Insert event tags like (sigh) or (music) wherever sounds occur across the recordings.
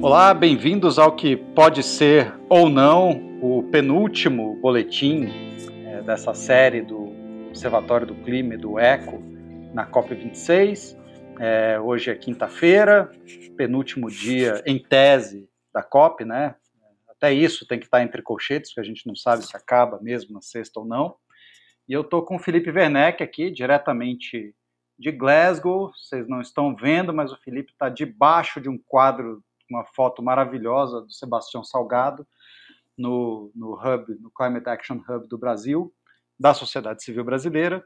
Olá, bem-vindos ao que pode ser ou não o penúltimo boletim é, dessa série do Observatório do Clima e do ECO na COP26. É, hoje é quinta-feira, penúltimo dia em tese da COP, né? Até isso tem que estar entre colchetes, porque a gente não sabe se acaba mesmo na sexta ou não. E eu estou com o Felipe Werneck aqui, diretamente de Glasgow. Vocês não estão vendo, mas o Felipe está debaixo de um quadro, uma foto maravilhosa do Sebastião Salgado, no, no Hub, no Climate Action Hub do Brasil, da sociedade civil brasileira.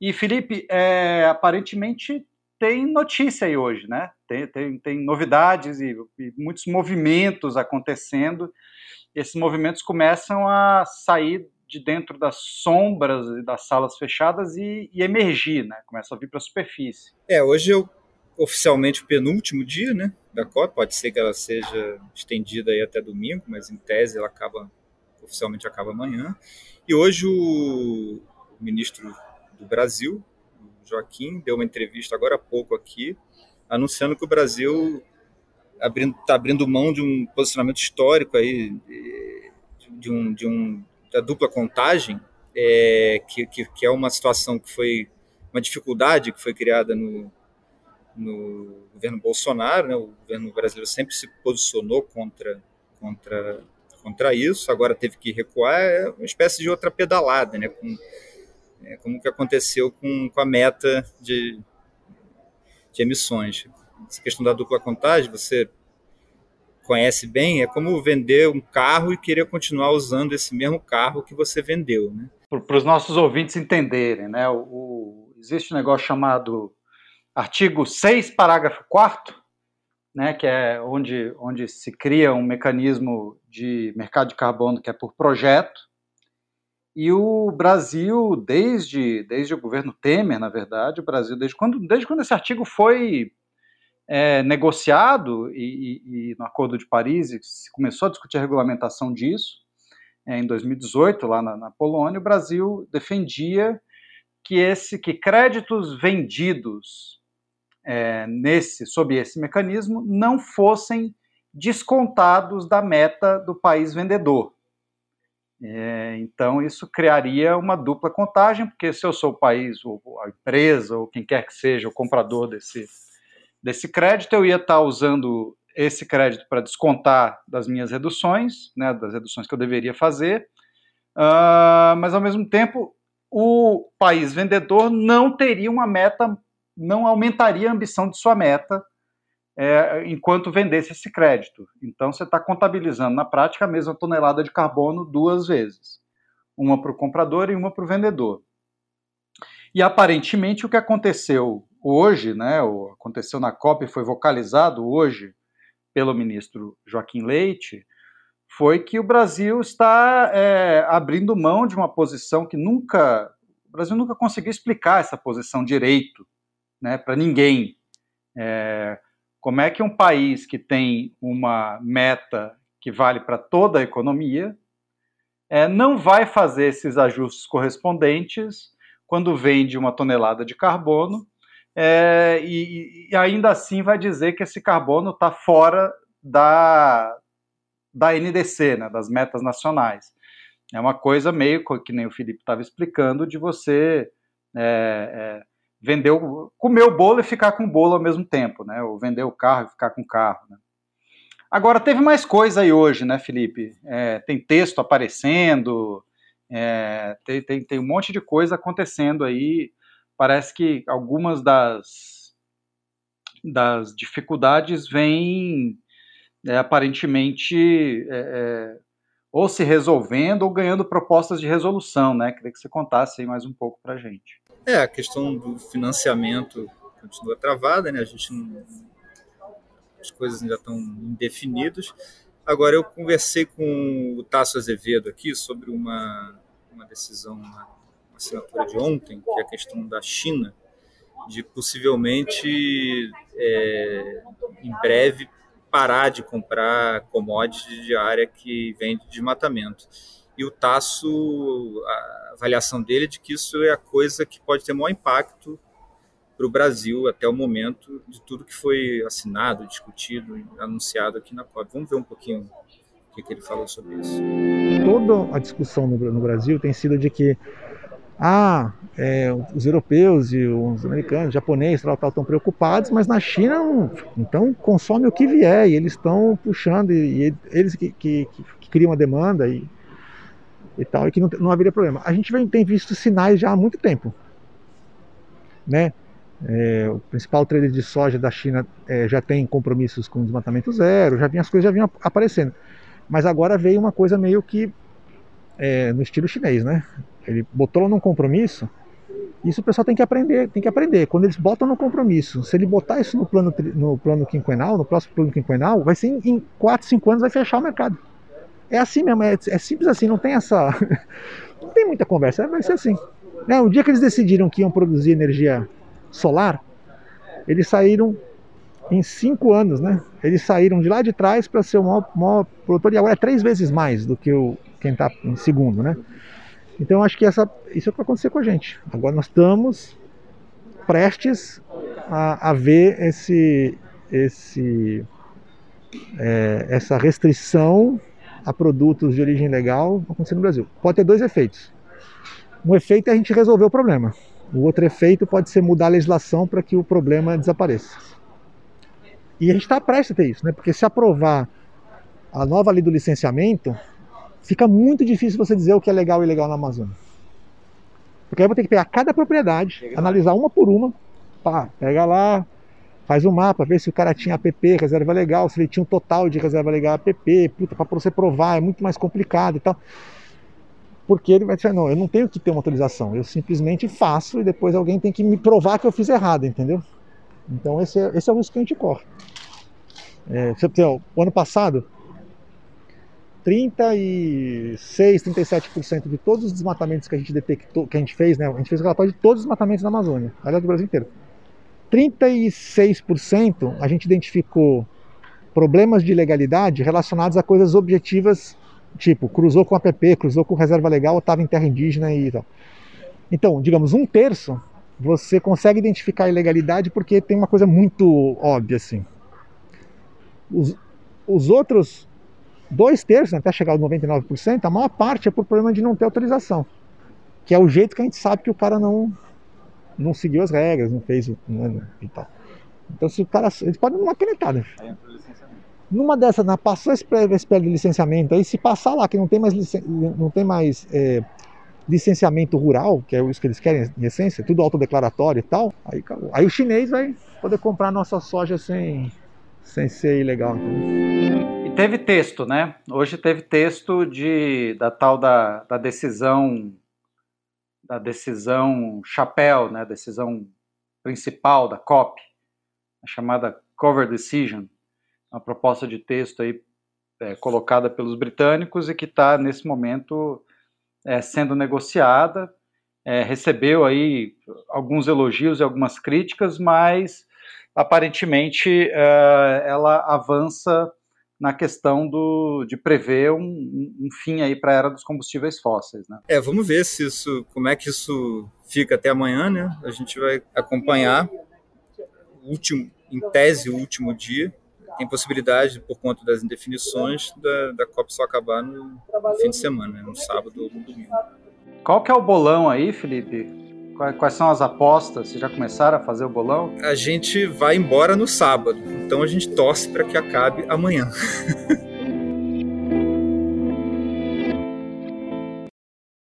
E, Felipe, é, aparentemente tem notícia aí hoje, né? Tem, tem, tem novidades e, e muitos movimentos acontecendo. Esses movimentos começam a sair de dentro das sombras e das salas fechadas e, e emergir, né? Começa a vir para a superfície. É, hoje é oficialmente o penúltimo dia, né, da COP. Pode ser que ela seja estendida aí até domingo, mas em tese ela acaba oficialmente acaba amanhã. E hoje o ministro do Brasil, Joaquim, deu uma entrevista agora há pouco aqui, anunciando que o Brasil está abrindo, tá abrindo mão de um posicionamento histórico aí, de um, de um, da dupla contagem, é, que, que, que, é uma situação que foi uma dificuldade que foi criada no, no governo Bolsonaro, né? o governo brasileiro sempre se posicionou contra, contra, contra isso, agora teve que recuar, é uma espécie de outra pedalada, né? com é, como que aconteceu com, com a meta de, de emissões. Essa questão da dupla contagem, você conhece bem, é como vender um carro e querer continuar usando esse mesmo carro que você vendeu. Né? Para os nossos ouvintes entenderem, né? O, o, existe um negócio chamado artigo 6, parágrafo 4 né, que é onde, onde se cria um mecanismo de mercado de carbono que é por projeto, e o Brasil, desde, desde o governo Temer, na verdade, o Brasil, desde quando, desde quando esse artigo foi é, negociado e, e, e, no Acordo de Paris se começou a discutir a regulamentação disso, é, em 2018, lá na, na, Polônia, o Brasil defendia que, esse, que créditos vendidos é, nesse, sob esse mecanismo não fossem descontados da meta do país vendedor. É, então, isso criaria uma dupla contagem, porque se eu sou o país, ou a empresa, ou quem quer que seja o comprador desse, desse crédito, eu ia estar usando esse crédito para descontar das minhas reduções, né, das reduções que eu deveria fazer, uh, mas ao mesmo tempo o país vendedor não teria uma meta, não aumentaria a ambição de sua meta é, enquanto vendesse esse crédito. Então, você está contabilizando na prática a mesma tonelada de carbono duas vezes: uma para o comprador e uma para o vendedor. E aparentemente o que aconteceu hoje, né, o aconteceu na COP e foi vocalizado hoje pelo ministro Joaquim Leite, foi que o Brasil está é, abrindo mão de uma posição que nunca. O Brasil nunca conseguiu explicar essa posição direito né, para ninguém. É, como é que um país que tem uma meta que vale para toda a economia é, não vai fazer esses ajustes correspondentes quando vende uma tonelada de carbono é, e, e, ainda assim vai dizer que esse carbono está fora da, da NDC, né, das metas nacionais. É uma coisa meio que nem o Felipe estava explicando, de você é, é vender, o, comer o bolo e ficar com o bolo ao mesmo tempo, né? Ou vender o carro e ficar com o carro. Né? Agora, teve mais coisa aí hoje, né, Felipe? É, tem texto aparecendo, é, tem, tem, tem um monte de coisa acontecendo aí. Parece que algumas das, das dificuldades vêm é, aparentemente é, ou se resolvendo ou ganhando propostas de resolução, né? Queria que você contasse aí mais um pouco para gente. É, a questão do financiamento continua travada, né? A gente não, as coisas ainda estão indefinidas. Agora, eu conversei com o Tasso Azevedo aqui sobre uma, uma decisão, uma, uma assinatura de ontem, que é a questão da China, de possivelmente, é, em breve, parar de comprar commodities de área que vem de desmatamento e o Tasso, a avaliação dele é de que isso é a coisa que pode ter maior impacto para o Brasil até o momento de tudo que foi assinado, discutido, anunciado aqui na COP. Vamos ver um pouquinho o que, que ele falou sobre isso. Toda a discussão no, Brasil tem sido de que ah, é, os europeus e os americanos, os japoneses, tal, tal, estão preocupados, mas na China, então consome o que vier e eles estão puxando e, e eles que, que, que, criam a demanda e, e tal, e que não, não haveria problema. A gente vem, tem visto sinais já há muito tempo, né? É, o principal trader de soja da China é, já tem compromissos com desmatamento zero, já vinha, as coisas já vinham aparecendo. Mas agora veio uma coisa meio que é, no estilo chinês, né? Ele botou num compromisso. Isso o pessoal tem que aprender, tem que aprender. Quando eles botam no compromisso, se ele botar isso no plano, no plano quinquenal, no próximo plano quinquenal, vai ser em, em 4, 5 anos vai fechar o mercado. É assim mesmo, é, é simples assim, não tem essa. (laughs) não tem muita conversa, vai ser assim. É, o dia que eles decidiram que iam produzir energia solar, eles saíram em cinco anos, né? Eles saíram de lá de trás para ser o maior, maior, produtor e agora é três vezes mais do que o, quem está em segundo, né? Então acho que essa, isso é o que vai acontecer com a gente. Agora nós estamos prestes a, a ver esse, esse, é, essa restrição a produtos de origem legal acontecer no Brasil. Pode ter dois efeitos. Um efeito é a gente resolver o problema. O outro efeito pode ser mudar a legislação para que o problema desapareça. E a gente está prestes a ter isso, né? porque se aprovar a nova lei do licenciamento, fica muito difícil você dizer o que é legal e ilegal na Amazônia. Porque aí eu vou ter que pegar cada propriedade, analisar uma por uma, pá, pega lá, faz um mapa, vê se o cara tinha APP, reserva legal, se ele tinha um total de reserva legal APP, puta, para você provar é muito mais complicado e tal. Porque ele vai dizer, não, eu não tenho que ter uma autorização, eu simplesmente faço e depois alguém tem que me provar que eu fiz errado, entendeu? Então esse é, esse é o risco que a gente corre. É, o ano passado, 36, 37% de todos os desmatamentos que a gente detectou, que a gente fez, né? A gente fez relatório de todos os desmatamentos na Amazônia, aliás do Brasil inteiro. 36% a gente identificou problemas de legalidade relacionados a coisas objetivas, tipo cruzou com APP, cruzou com reserva legal, estava em terra indígena e tal. Então, digamos, um terço você consegue identificar a ilegalidade porque tem uma coisa muito óbvia assim. Os, os outros dois terços, até chegar aos 99%, a maior parte é por problema de não ter autorização. Que é o jeito que a gente sabe que o cara não, não seguiu as regras, não fez né, e tal. Então se o cara. Eles podem dar uma canetada. Numa dessas, na, passou esse, esse de licenciamento, aí se passar lá que não tem mais, licen, não tem mais é, licenciamento rural, que é isso que eles querem em essência, tudo autodeclaratório e tal, aí, aí o chinês vai poder comprar nossa soja sem, sem ser ilegal. Entendeu? teve texto, né? Hoje teve texto de, da tal da, da decisão da decisão chapéu, né? Decisão principal da COP, a chamada Cover Decision, uma proposta de texto aí é, colocada pelos britânicos e que está nesse momento é, sendo negociada. É, recebeu aí alguns elogios e algumas críticas, mas aparentemente é, ela avança na questão do, de prever um, um fim aí para a era dos combustíveis fósseis, né? É, vamos ver se isso, como é que isso fica até amanhã, né? A gente vai acompanhar o último, em tese, o último dia. Tem possibilidade, por conta das indefinições, da, da COP só acabar no, no fim de semana, né? no sábado ou no domingo. Qual que é o bolão aí, Felipe? Quais são as apostas? Vocês já começaram a fazer o bolão? A gente vai embora no sábado, então a gente torce para que acabe amanhã. (laughs)